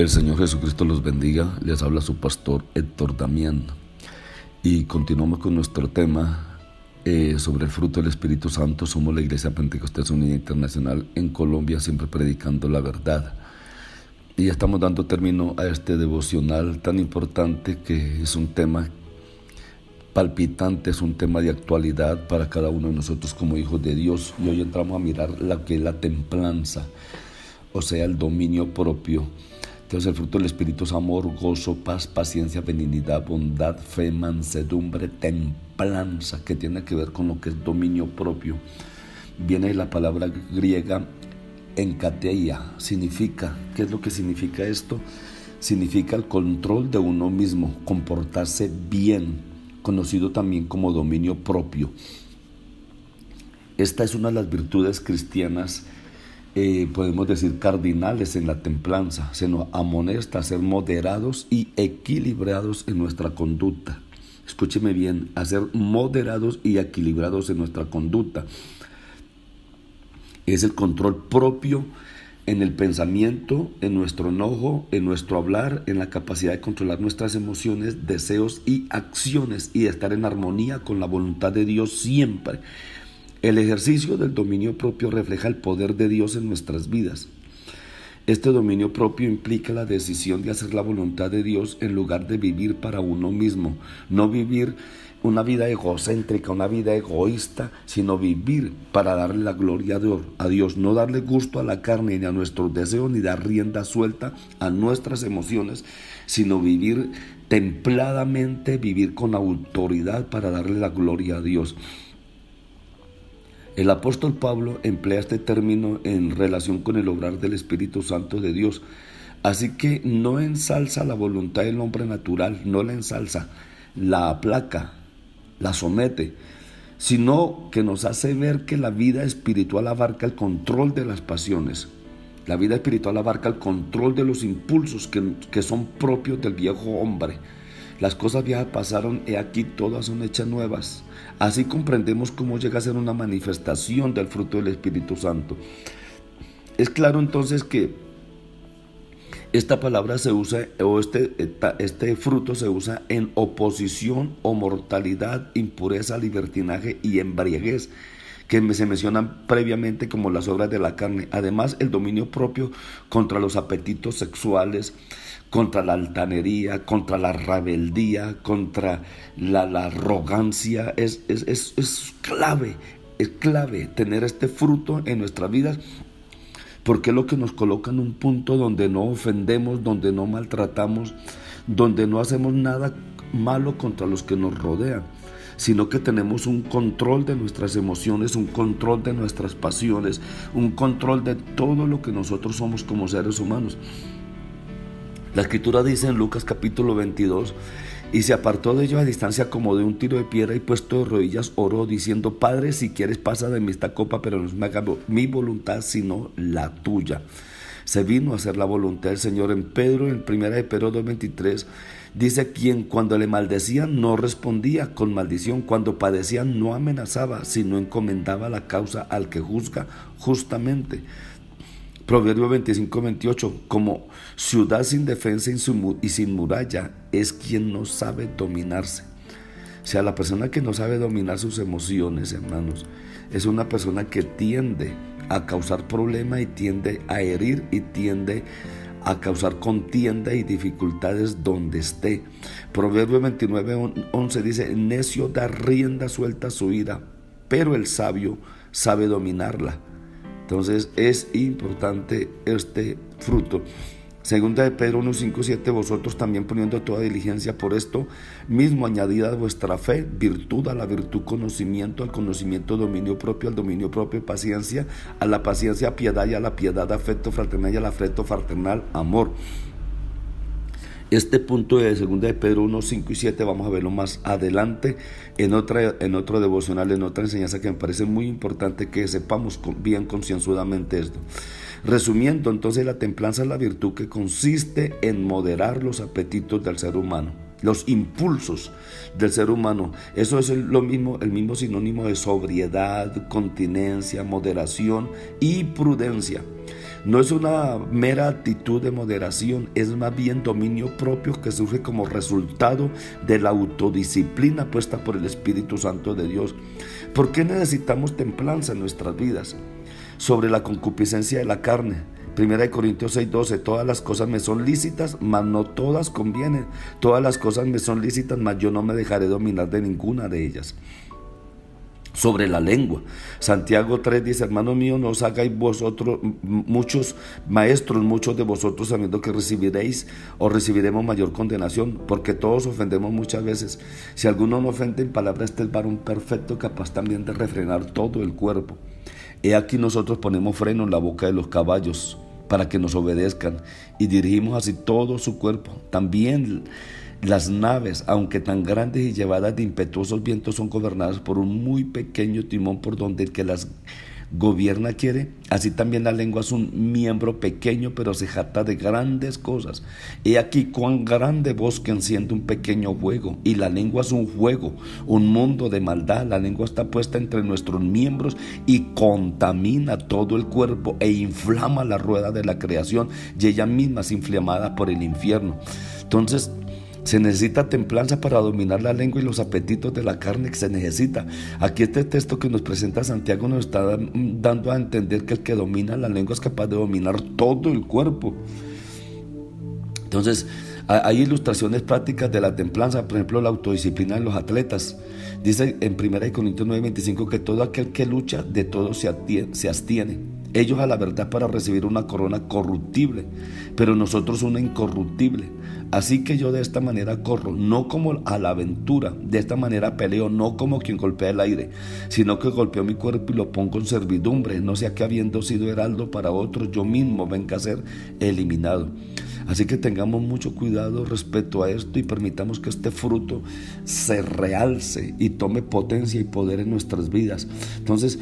El Señor Jesucristo los bendiga. Les habla su pastor Héctor Damián. Y continuamos con nuestro tema eh, sobre el fruto del Espíritu Santo. Somos la Iglesia Pentecostés Unida Internacional en Colombia, siempre predicando la verdad. Y estamos dando término a este devocional tan importante que es un tema palpitante, es un tema de actualidad para cada uno de nosotros como hijos de Dios. Y hoy entramos a mirar la que es la templanza, o sea, el dominio propio entonces el fruto del Espíritu es amor, gozo, paz, paciencia, benignidad, bondad, fe, mansedumbre, templanza, que tiene que ver con lo que es dominio propio. Viene la palabra griega encateia, significa, ¿qué es lo que significa esto? Significa el control de uno mismo, comportarse bien, conocido también como dominio propio. Esta es una de las virtudes cristianas eh, podemos decir, cardinales en la templanza. Se nos amonesta a ser moderados y equilibrados en nuestra conducta. Escúcheme bien, a ser moderados y equilibrados en nuestra conducta. Es el control propio en el pensamiento, en nuestro enojo, en nuestro hablar, en la capacidad de controlar nuestras emociones, deseos y acciones y estar en armonía con la voluntad de Dios siempre. El ejercicio del dominio propio refleja el poder de Dios en nuestras vidas. Este dominio propio implica la decisión de hacer la voluntad de Dios en lugar de vivir para uno mismo, no vivir una vida egocéntrica, una vida egoísta, sino vivir para darle la gloria a Dios, no darle gusto a la carne ni a nuestros deseos, ni dar rienda suelta a nuestras emociones, sino vivir templadamente, vivir con autoridad para darle la gloria a Dios. El apóstol Pablo emplea este término en relación con el obrar del Espíritu Santo de Dios. Así que no ensalza la voluntad del hombre natural, no la ensalza, la aplaca, la somete, sino que nos hace ver que la vida espiritual abarca el control de las pasiones. La vida espiritual abarca el control de los impulsos que, que son propios del viejo hombre. Las cosas viejas pasaron y aquí todas son hechas nuevas. Así comprendemos cómo llega a ser una manifestación del fruto del Espíritu Santo. Es claro entonces que esta palabra se usa, o este, este fruto se usa en oposición o mortalidad, impureza, libertinaje y embriaguez que se mencionan previamente como las obras de la carne. Además, el dominio propio contra los apetitos sexuales, contra la altanería, contra la rebeldía, contra la, arrogancia. Es, es, es, clave, es clave tener este fruto en nuestras vidas porque es lo que nos coloca en un punto donde no ofendemos, donde no maltratamos, donde no hacemos nada malo contra los que nos rodean, sino que tenemos un control de nuestras emociones, un control de nuestras pasiones, un control de todo lo que nosotros somos como seres humanos. La escritura dice en Lucas capítulo 22, y se apartó de ellos a distancia como de un tiro de piedra y puesto de rodillas oró diciendo, Padre, si quieres pasa de mí esta copa, pero no es mi voluntad sino la tuya. Se vino a hacer la voluntad del Señor en Pedro, en primera de Pedro 2.23, dice quien cuando le maldecían no respondía con maldición, cuando padecían no amenazaba, sino encomendaba la causa al que juzga justamente. Proverbio 25, 28, como ciudad sin defensa y sin muralla es quien no sabe dominarse. O sea, la persona que no sabe dominar sus emociones, hermanos, es una persona que tiende a causar problema y tiende a herir y tiende a causar contienda y dificultades donde esté. Proverbio 29, 11 dice, necio da rienda suelta a su ira, pero el sabio sabe dominarla. Entonces es importante este fruto Segunda de Pedro 1, 5, 7, vosotros también poniendo toda diligencia por esto mismo, añadida a vuestra fe, virtud a la virtud, conocimiento al conocimiento, dominio propio al dominio propio, paciencia a la paciencia, piedad y a la piedad, afecto fraternal y al afecto fraternal, amor. Este punto de segunda de Pedro 1, 5 y 7 vamos a verlo más adelante en, otra, en otro devocional, en otra enseñanza que me parece muy importante que sepamos bien concienzudamente esto. Resumiendo, entonces la templanza es la virtud que consiste en moderar los apetitos del ser humano, los impulsos del ser humano. Eso es lo mismo, el mismo sinónimo de sobriedad, continencia, moderación y prudencia. No es una mera actitud de moderación, es más bien dominio propio que surge como resultado de la autodisciplina puesta por el Espíritu Santo de Dios. ¿Por qué necesitamos templanza en nuestras vidas? Sobre la concupiscencia de la carne. Primera de Corintios 6:12, todas las cosas me son lícitas, mas no todas convienen. Todas las cosas me son lícitas, mas yo no me dejaré dominar de ninguna de ellas sobre la lengua. Santiago 3 dice, hermano mío, no os hagáis vosotros muchos maestros, muchos de vosotros sabiendo que recibiréis o recibiremos mayor condenación, porque todos ofendemos muchas veces. Si alguno no ofende en palabra, este es varón perfecto, capaz también de refrenar todo el cuerpo. He aquí nosotros ponemos freno en la boca de los caballos para que nos obedezcan y dirigimos así todo su cuerpo. También las naves, aunque tan grandes y llevadas de impetuosos vientos, son gobernadas por un muy pequeño timón por donde el que las gobierna quiere. Así también la lengua es un miembro pequeño, pero se jata de grandes cosas. He aquí cuán grande bosque enciende un pequeño fuego. Y la lengua es un juego, un mundo de maldad. La lengua está puesta entre nuestros miembros y contamina todo el cuerpo e inflama la rueda de la creación. Y ella misma es inflamada por el infierno. Entonces, se necesita templanza para dominar la lengua y los apetitos de la carne que se necesita. Aquí este texto que nos presenta Santiago nos está dando a entender que el que domina la lengua es capaz de dominar todo el cuerpo. Entonces, hay ilustraciones prácticas de la templanza, por ejemplo, la autodisciplina en los atletas. Dice en 1 Corintios 9:25 que todo aquel que lucha de todo se abstiene. Ellos a la verdad para recibir una corona corruptible, pero nosotros una incorruptible. Así que yo de esta manera corro, no como a la aventura, de esta manera peleo, no como quien golpea el aire, sino que golpeo mi cuerpo y lo pongo en servidumbre, no sea que habiendo sido heraldo para otros, yo mismo venga a ser eliminado. Así que tengamos mucho cuidado respecto a esto y permitamos que este fruto se realce y tome potencia y poder en nuestras vidas. Entonces,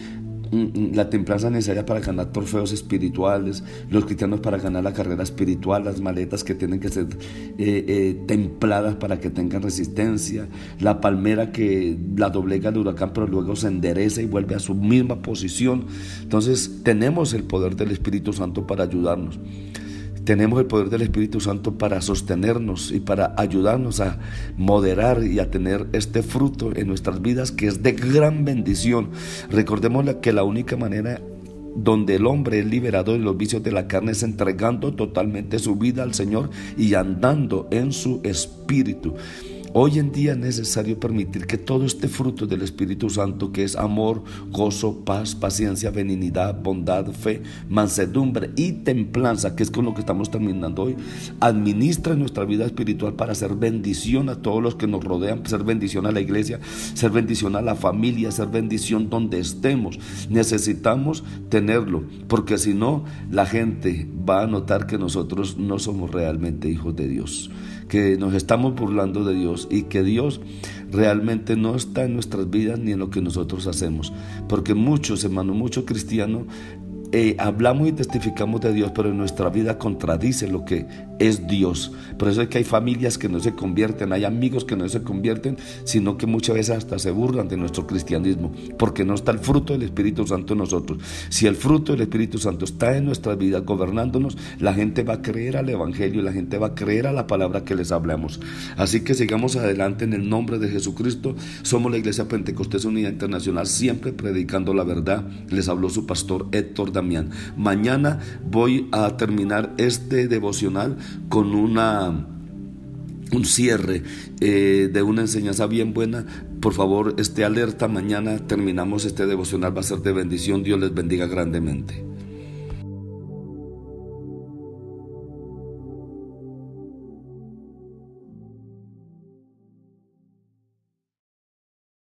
la templanza necesaria para ganar trofeos espirituales, los cristianos para ganar la carrera espiritual, las maletas que tienen que ser eh, eh, templadas para que tengan resistencia, la palmera que la doblega el huracán pero luego se endereza y vuelve a su misma posición. Entonces tenemos el poder del Espíritu Santo para ayudarnos. Tenemos el poder del Espíritu Santo para sostenernos y para ayudarnos a moderar y a tener este fruto en nuestras vidas que es de gran bendición. Recordemos que la única manera donde el hombre es liberado de los vicios de la carne es entregando totalmente su vida al Señor y andando en su espíritu. Hoy en día es necesario permitir que todo este fruto del Espíritu Santo, que es amor, gozo, paz, paciencia, benignidad, bondad, fe, mansedumbre y templanza, que es con lo que estamos terminando hoy, administre nuestra vida espiritual para ser bendición a todos los que nos rodean, ser bendición a la iglesia, ser bendición a la familia, ser bendición donde estemos. Necesitamos tenerlo, porque si no, la gente va a notar que nosotros no somos realmente hijos de Dios que nos estamos burlando de Dios y que Dios realmente no está en nuestras vidas ni en lo que nosotros hacemos. Porque muchos, hermanos, muchos cristianos eh, hablamos y testificamos de Dios, pero en nuestra vida contradice lo que es Dios. Por eso es que hay familias que no se convierten, hay amigos que no se convierten, sino que muchas veces hasta se burlan de nuestro cristianismo, porque no está el fruto del Espíritu Santo en nosotros. Si el fruto del Espíritu Santo está en nuestra vida gobernándonos, la gente va a creer al Evangelio, la gente va a creer a la palabra que les hablamos. Así que sigamos adelante en el nombre de Jesucristo. Somos la Iglesia Pentecostés Unida Internacional, siempre predicando la verdad. Les habló su pastor Héctor Mañana voy a terminar este devocional con una un cierre eh, de una enseñanza bien buena. Por favor, esté alerta. Mañana terminamos este devocional. Va a ser de bendición. Dios les bendiga grandemente.